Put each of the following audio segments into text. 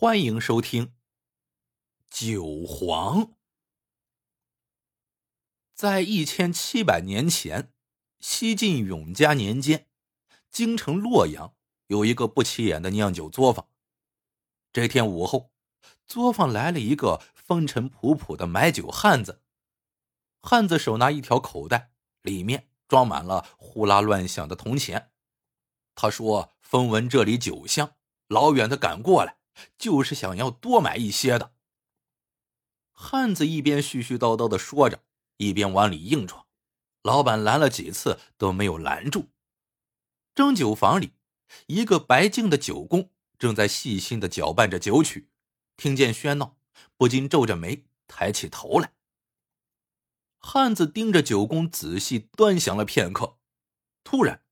欢迎收听《九皇》。在一千七百年前，西晋永嘉年间，京城洛阳有一个不起眼的酿酒作坊。这天午后，作坊来了一个风尘仆仆的买酒汉子。汉子手拿一条口袋，里面装满了呼啦乱响的铜钱。他说：“风闻这里酒香，老远的赶过来。”就是想要多买一些的。汉子一边絮絮叨叨的说着，一边往里硬闯。老板拦了几次都没有拦住。蒸酒房里，一个白净的酒工正在细心的搅拌着酒曲，听见喧闹，不禁皱着眉，抬起头来。汉子盯着酒工仔细端详了片刻，突然，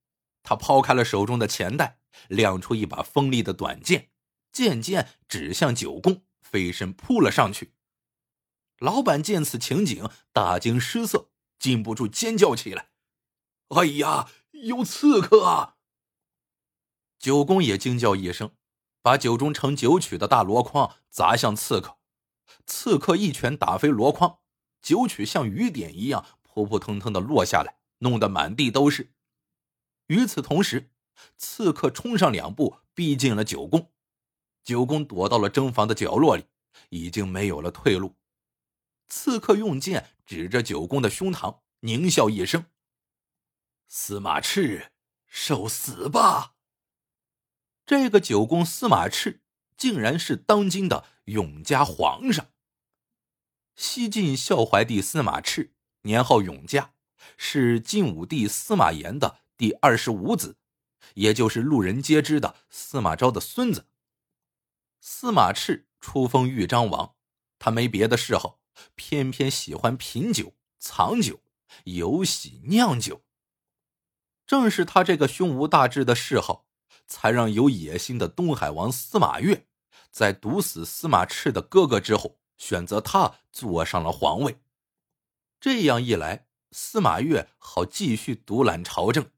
他抛开了手中的钱袋，亮出一把锋利的短剑。渐渐指向九宫，飞身扑了上去。老板见此情景，大惊失色，禁不住尖叫起来：“哎呀，有刺客！”啊！”九宫也惊叫一声，把酒中盛酒曲的大箩筐砸向刺客。刺客一拳打飞箩筐，酒曲像雨点一样扑扑腾腾的落下来，弄得满地都是。与此同时，刺客冲上两步，逼近了九宫。九公躲到了蒸房的角落里，已经没有了退路。刺客用剑指着九公的胸膛，狞笑一声：“司马炽，受死吧！”这个九公司马炽，竟然是当今的永嘉皇上。西晋孝怀帝司马炽，年号永嘉，是晋武帝司马炎的第二十五子，也就是路人皆知的司马昭的孙子。司马炽初封豫章王，他没别的嗜好，偏偏喜欢品酒、藏酒、游喜酿酒。正是他这个胸无大志的嗜好，才让有野心的东海王司马越，在毒死司马炽的哥哥之后，选择他坐上了皇位。这样一来，司马越好继续独揽朝政。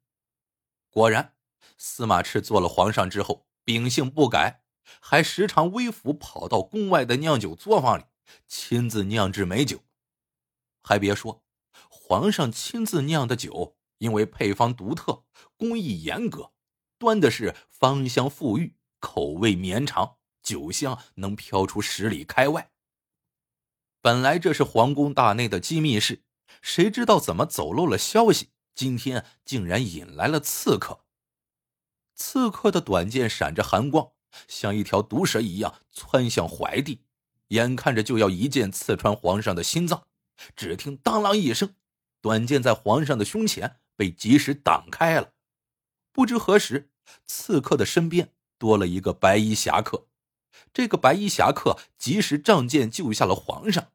果然，司马炽做了皇上之后，秉性不改。还时常微服跑到宫外的酿酒作坊里，亲自酿制美酒。还别说，皇上亲自酿的酒，因为配方独特、工艺严格，端的是芳香馥郁，口味绵长，酒香能飘出十里开外。本来这是皇宫大内的机密事，谁知道怎么走漏了消息？今天竟然引来了刺客。刺客的短剑闪着寒光。像一条毒蛇一样窜向怀帝，眼看着就要一剑刺穿皇上的心脏。只听“当啷”一声，短剑在皇上的胸前被及时挡开了。不知何时，刺客的身边多了一个白衣侠客。这个白衣侠客及时仗剑救下了皇上。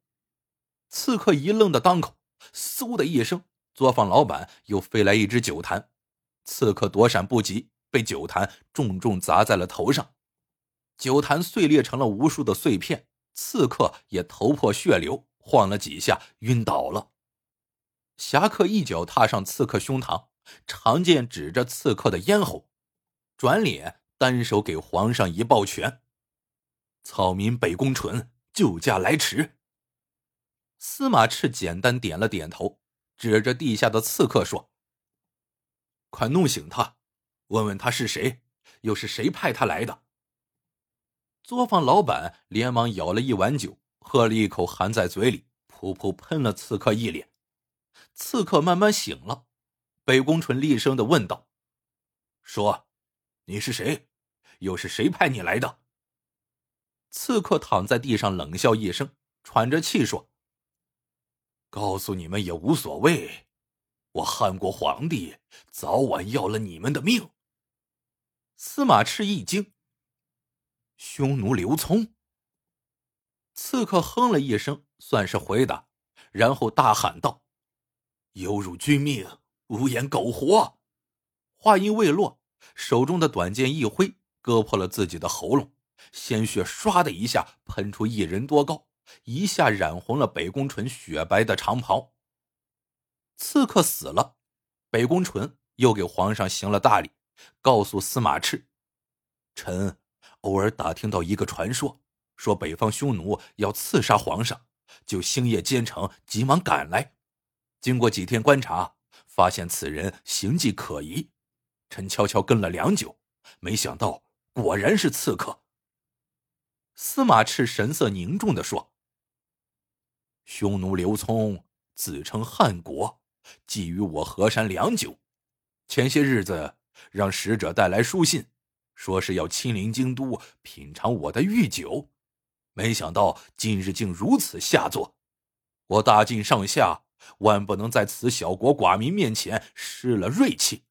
刺客一愣的当口，嗖的一声，作坊老板又飞来一只酒坛。刺客躲闪不及，被酒坛重重砸在了头上。酒坛碎裂成了无数的碎片，刺客也头破血流，晃了几下，晕倒了。侠客一脚踏上刺客胸膛，长剑指着刺客的咽喉，转脸单手给皇上一抱拳：“草民北宫淳救驾来迟。”司马炽简单点了点头，指着地下的刺客说：“快弄醒他，问问他是谁，又是谁派他来的。”作坊老板连忙舀了一碗酒，喝了一口，含在嘴里，噗噗喷了刺客一脸。刺客慢慢醒了，北宫纯厉声的问道：“说，你是谁？又是谁派你来的？”刺客躺在地上冷笑一声，喘着气说：“告诉你们也无所谓，我汉国皇帝早晚要了你们的命。”司马炽一惊。匈奴刘聪。刺客哼了一声，算是回答，然后大喊道：“有辱君命，无颜苟活！”话音未落，手中的短剑一挥，割破了自己的喉咙，鲜血唰的一下喷出一人多高，一下染红了北宫纯雪白的长袍。刺客死了，北宫纯又给皇上行了大礼，告诉司马炽：“臣。”偶尔打听到一个传说，说北方匈奴要刺杀皇上，就星夜兼程，急忙赶来。经过几天观察，发现此人行迹可疑，臣悄悄跟了良久，没想到果然是刺客。司马炽神色凝重的说：“匈奴刘聪自称汉国，觊觎我河山良久，前些日子让使者带来书信，说是要亲临京都品尝我的御酒。”没想到今日竟如此下作，我大晋上下万不能在此小国寡民面前失了锐气。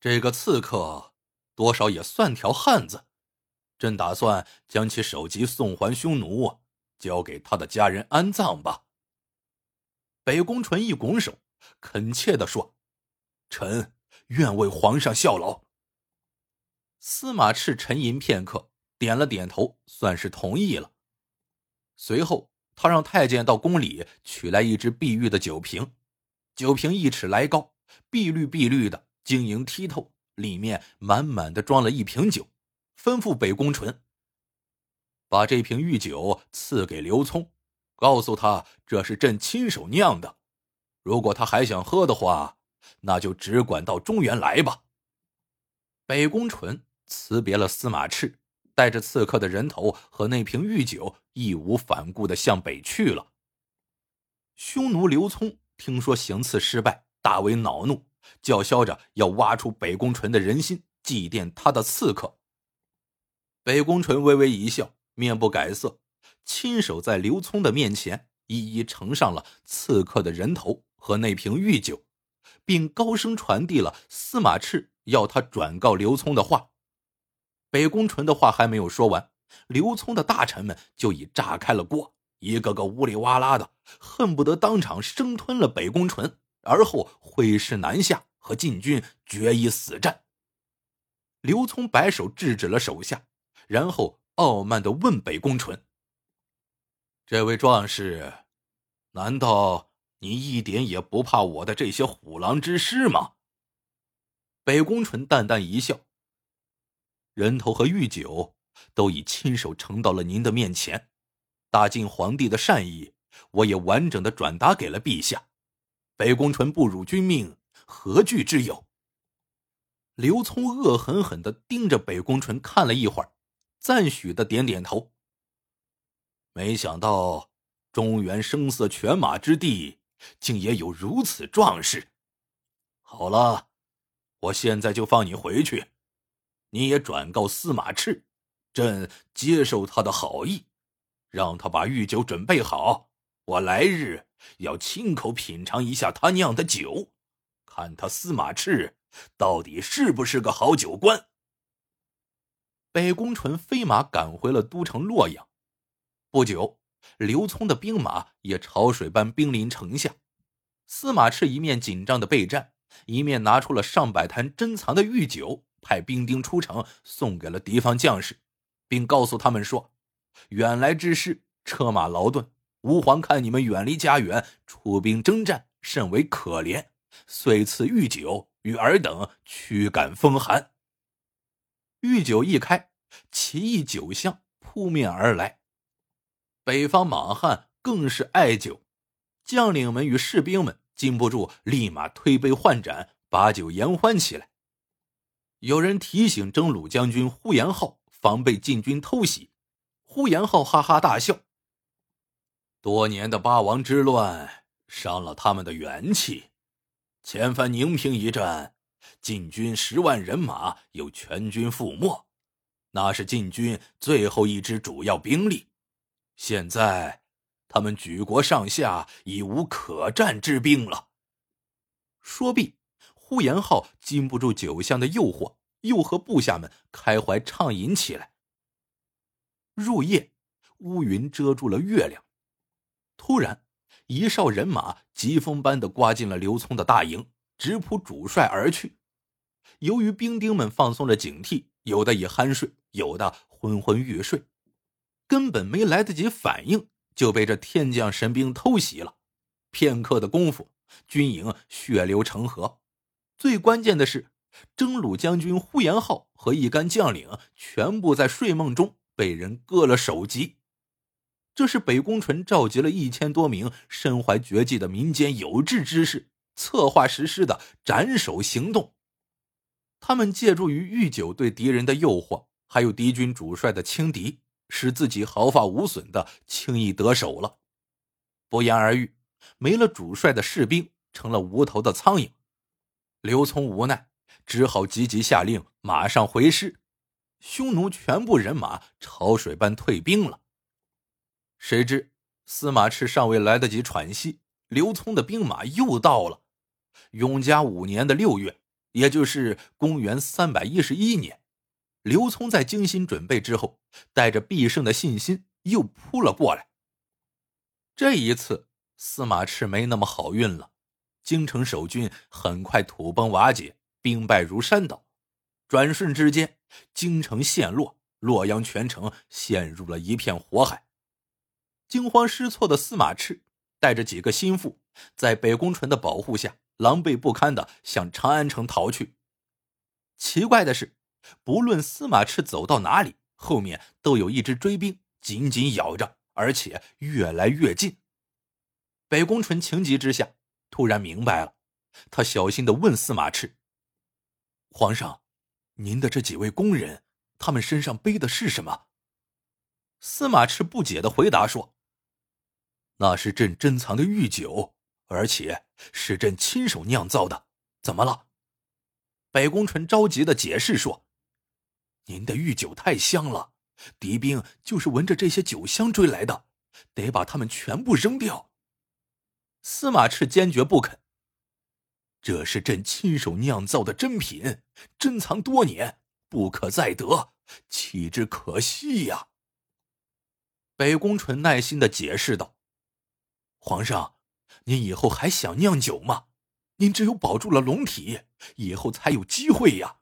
这个刺客多少也算条汉子，朕打算将其首级送还匈奴，交给他的家人安葬吧。北宫纯一拱手，恳切的说：“臣愿为皇上效劳。”司马炽沉吟片刻。点了点头，算是同意了。随后，他让太监到宫里取来一只碧玉的酒瓶，酒瓶一尺来高，碧绿碧绿的，晶莹剔透，里面满满的装了一瓶酒，吩咐北宫纯把这瓶御酒赐给刘聪，告诉他这是朕亲手酿的。如果他还想喝的话，那就只管到中原来吧。北宫纯辞别了司马炽。带着刺客的人头和那瓶御酒，义无反顾的向北去了。匈奴刘聪听说行刺失败，大为恼怒，叫嚣着要挖出北宫纯的人心，祭奠他的刺客。北宫纯微微一笑，面不改色，亲手在刘聪的面前一一呈上了刺客的人头和那瓶御酒，并高声传递了司马炽要他转告刘聪的话。北宫纯的话还没有说完，刘聪的大臣们就已炸开了锅，一个个呜里哇啦的，恨不得当场生吞了北宫纯，而后挥师南下，和晋军决一死战。刘聪摆手制止了手下，然后傲慢的问北宫纯：“这位壮士，难道你一点也不怕我的这些虎狼之师吗？”北宫纯淡淡一笑。人头和御酒都已亲手呈到了您的面前，大晋皇帝的善意，我也完整的转达给了陛下。北宫纯不辱君命，何惧之有？刘聪恶狠狠的盯着北宫纯看了一会儿，赞许的点点头。没想到中原声色犬马之地，竟也有如此壮士。好了，我现在就放你回去。你也转告司马炽，朕接受他的好意，让他把御酒准备好。我来日要亲口品尝一下他酿的酒，看他司马炽到底是不是个好酒官。北宫纯飞马赶回了都城洛阳，不久，刘聪的兵马也潮水般兵临城下。司马炽一面紧张的备战，一面拿出了上百坛珍藏的御酒。派兵丁出城，送给了敌方将士，并告诉他们说：“远来之师，车马劳顿，吾皇看你们远离家园，出兵征战，甚为可怜，遂赐御酒与尔等驱赶风寒。”御酒一开，奇异酒香扑面而来，北方莽汉更是爱酒，将领们与士兵们禁不住立马推杯换盏，把酒言欢起来。有人提醒征虏将军呼延浩防备晋军偷袭，呼延浩哈哈大笑。多年的八王之乱伤了他们的元气，前番宁平一战，晋军十万人马又全军覆没，那是晋军最后一支主要兵力。现在他们举国上下已无可战之兵了。说毕。呼延浩禁不住酒香的诱惑，又和部下们开怀畅饮起来。入夜，乌云遮住了月亮。突然，一哨人马疾风般的刮进了刘聪的大营，直扑主帅而去。由于兵丁们放松了警惕，有的已酣睡，有的昏昏欲睡，根本没来得及反应，就被这天降神兵偷袭了。片刻的功夫，军营血流成河。最关键的是，征虏将军呼延浩和一干将领全部在睡梦中被人割了首级。这是北宫纯召集了一千多名身怀绝技的民间有志之士，策划实施的斩首行动。他们借助于御酒对敌人的诱惑，还有敌军主帅的轻敌，使自己毫发无损的轻易得手了。不言而喻，没了主帅的士兵成了无头的苍蝇。刘聪无奈，只好急急下令马上回师，匈奴全部人马潮水般退兵了。谁知司马炽尚未来得及喘息，刘聪的兵马又到了。永嘉五年的六月，也就是公元三百一十一年，刘聪在精心准备之后，带着必胜的信心又扑了过来。这一次，司马炽没那么好运了，京城守军很快土崩瓦解，兵败如山倒。转瞬之间，京城陷落，洛阳全城陷入了一片火海。惊慌失措的司马炽带着几个心腹，在北宫纯的保护下，狼狈不堪的向长安城逃去。奇怪的是，不论司马炽走到哪里，后面都有一支追兵紧紧咬着，而且越来越近。北宫纯情急之下，突然明白了，他小心的问司马炽：“皇上，您的这几位宫人，他们身上背的是什么？”司马炽不解的回答说。那是朕珍藏的御酒，而且是朕亲手酿造的。怎么了？北宫纯着急的解释说：“您的御酒太香了，敌兵就是闻着这些酒香追来的，得把他们全部扔掉。”司马炽坚决不肯。这是朕亲手酿造的珍品，珍藏多年，不可再得，弃之可惜呀。北宫纯耐心的解释道。皇上，您以后还想酿酒吗？您只有保住了龙体，以后才有机会呀。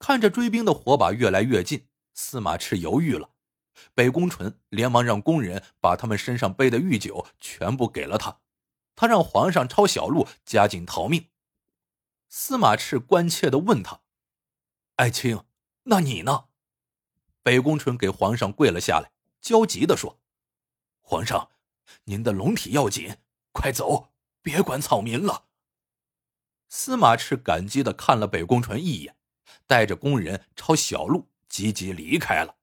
看着追兵的火把越来越近，司马炽犹豫了。北宫纯连忙让工人把他们身上背的御酒全部给了他，他让皇上抄小路，加紧逃命。司马炽关切的问他：“爱卿，那你呢？”北宫纯给皇上跪了下来，焦急的说：“皇上。”您的龙体要紧，快走，别管草民了。司马炽感激的看了北宫纯一眼，带着工人抄小路急急离开了。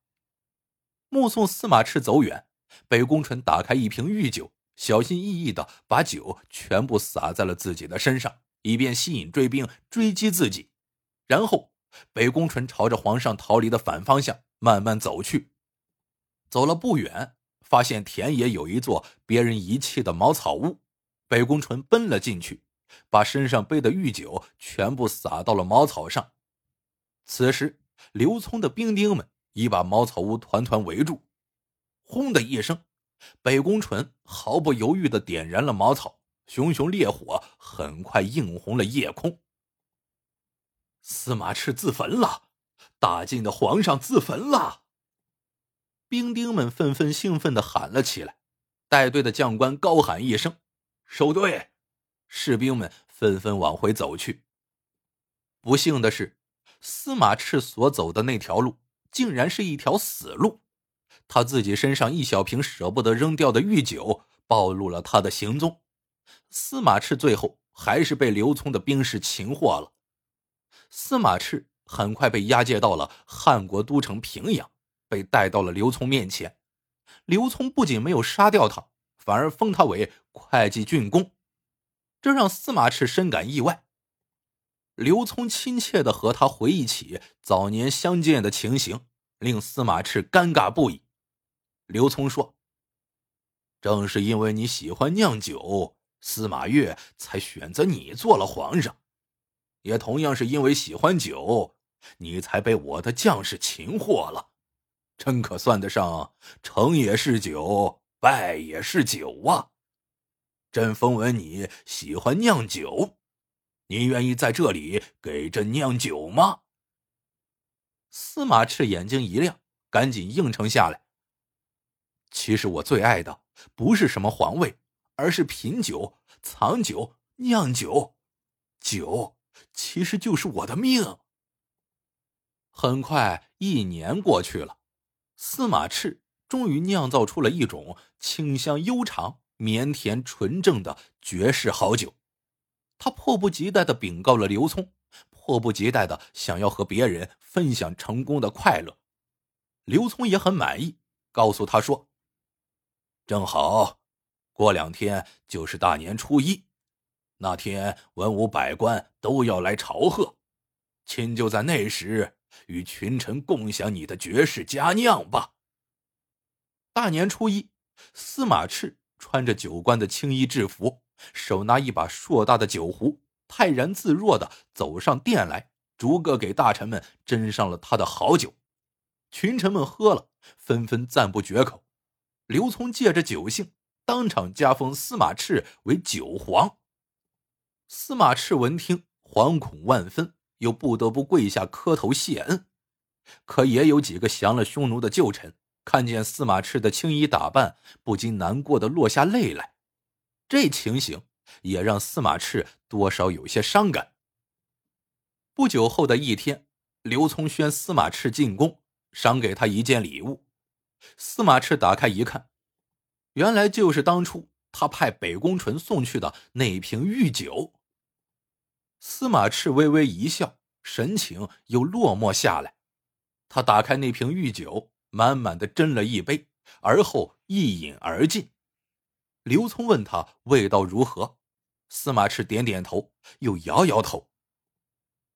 目送司马炽走远，北宫纯打开一瓶御酒，小心翼翼的把酒全部洒在了自己的身上，以便吸引追兵追击自己。然后，北宫纯朝着皇上逃离的反方向慢慢走去。走了不远。发现田野有一座别人遗弃的茅草屋，北宫纯奔了进去，把身上背的御酒全部洒到了茅草上。此时，刘聪的兵丁们已把茅草屋团团围住。轰的一声，北宫纯毫不犹豫的点燃了茅草，熊熊烈火很快映红了夜空。司马炽自焚了，大晋的皇上自焚了。兵丁们纷纷兴奋的喊了起来，带队的将官高喊一声：“收队！”士兵们纷纷往回走去。不幸的是，司马炽所走的那条路竟然是一条死路，他自己身上一小瓶舍不得扔掉的御酒暴露了他的行踪。司马炽最后还是被刘聪的兵士擒获了。司马炽很快被押解到了汉国都城平阳。被带到了刘聪面前，刘聪不仅没有杀掉他，反而封他为会稽郡公，这让司马炽深感意外。刘聪亲切的和他回忆起早年相见的情形，令司马炽尴尬不已。刘聪说：“正是因为你喜欢酿酒，司马越才选择你做了皇上；也同样是因为喜欢酒，你才被我的将士擒获了。”真可算得上成也是酒，败也是酒啊！朕风闻你喜欢酿酒，你愿意在这里给朕酿酒吗？司马赤眼睛一亮，赶紧应承下来。其实我最爱的不是什么皇位，而是品酒、藏酒、酿酒。酒其实就是我的命。很快一年过去了。司马赤终于酿造出了一种清香悠长、绵甜纯正的绝世好酒。他迫不及待的禀告了刘聪，迫不及待的想要和别人分享成功的快乐。刘聪也很满意，告诉他说：“正好，过两天就是大年初一，那天文武百官都要来朝贺，亲就在那时与群臣共享你的绝世佳酿吧。”大年初一，司马炽穿着九官的青衣制服。手拿一把硕大的酒壶，泰然自若的走上殿来，逐个给大臣们斟上了他的好酒。群臣们喝了，纷纷赞不绝口。刘聪借着酒兴，当场加封司马炽为酒皇。司马炽闻听，惶恐万分，又不得不跪下磕头谢恩。可也有几个降了匈奴的旧臣，看见司马炽的青衣打扮，不禁难过的落下泪来。这情形也让司马炽多少有些伤感。不久后的一天，刘聪宣司马炽进宫，赏给他一件礼物。司马炽打开一看，原来就是当初他派北宫纯送去的那瓶御酒。司马炽微微一笑，神情又落寞下来。他打开那瓶御酒，满满的斟了一杯，而后一饮而尽。刘聪问他味道如何，司马炽点点头，又摇摇头。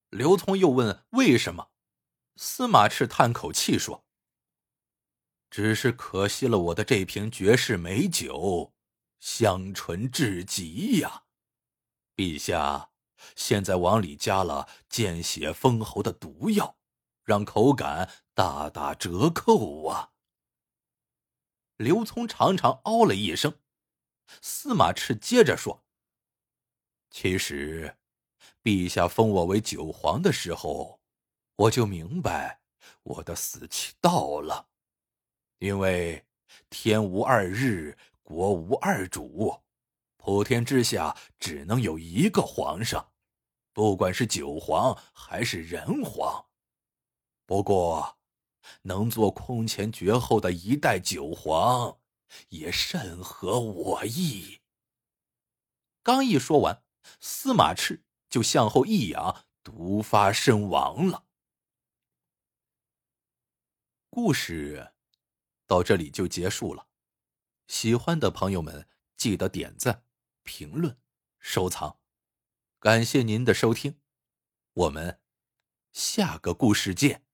刘聪又问为什么，司马炽叹口气说：“只是可惜了我的这瓶绝世美酒，香醇至极呀！陛下，现在往里加了见血封喉的毒药，让口感大打折扣啊！”刘聪长长哦了一声。司马炽接着说：“其实，陛下封我为九皇的时候，我就明白我的死期到了。因为天无二日，国无二主，普天之下只能有一个皇上，不管是九皇还是人皇。不过，能做空前绝后的一代九皇。”也甚合我意。刚一说完，司马炽就向后一仰，毒发身亡了。故事到这里就结束了。喜欢的朋友们，记得点赞、评论、收藏。感谢您的收听，我们下个故事见。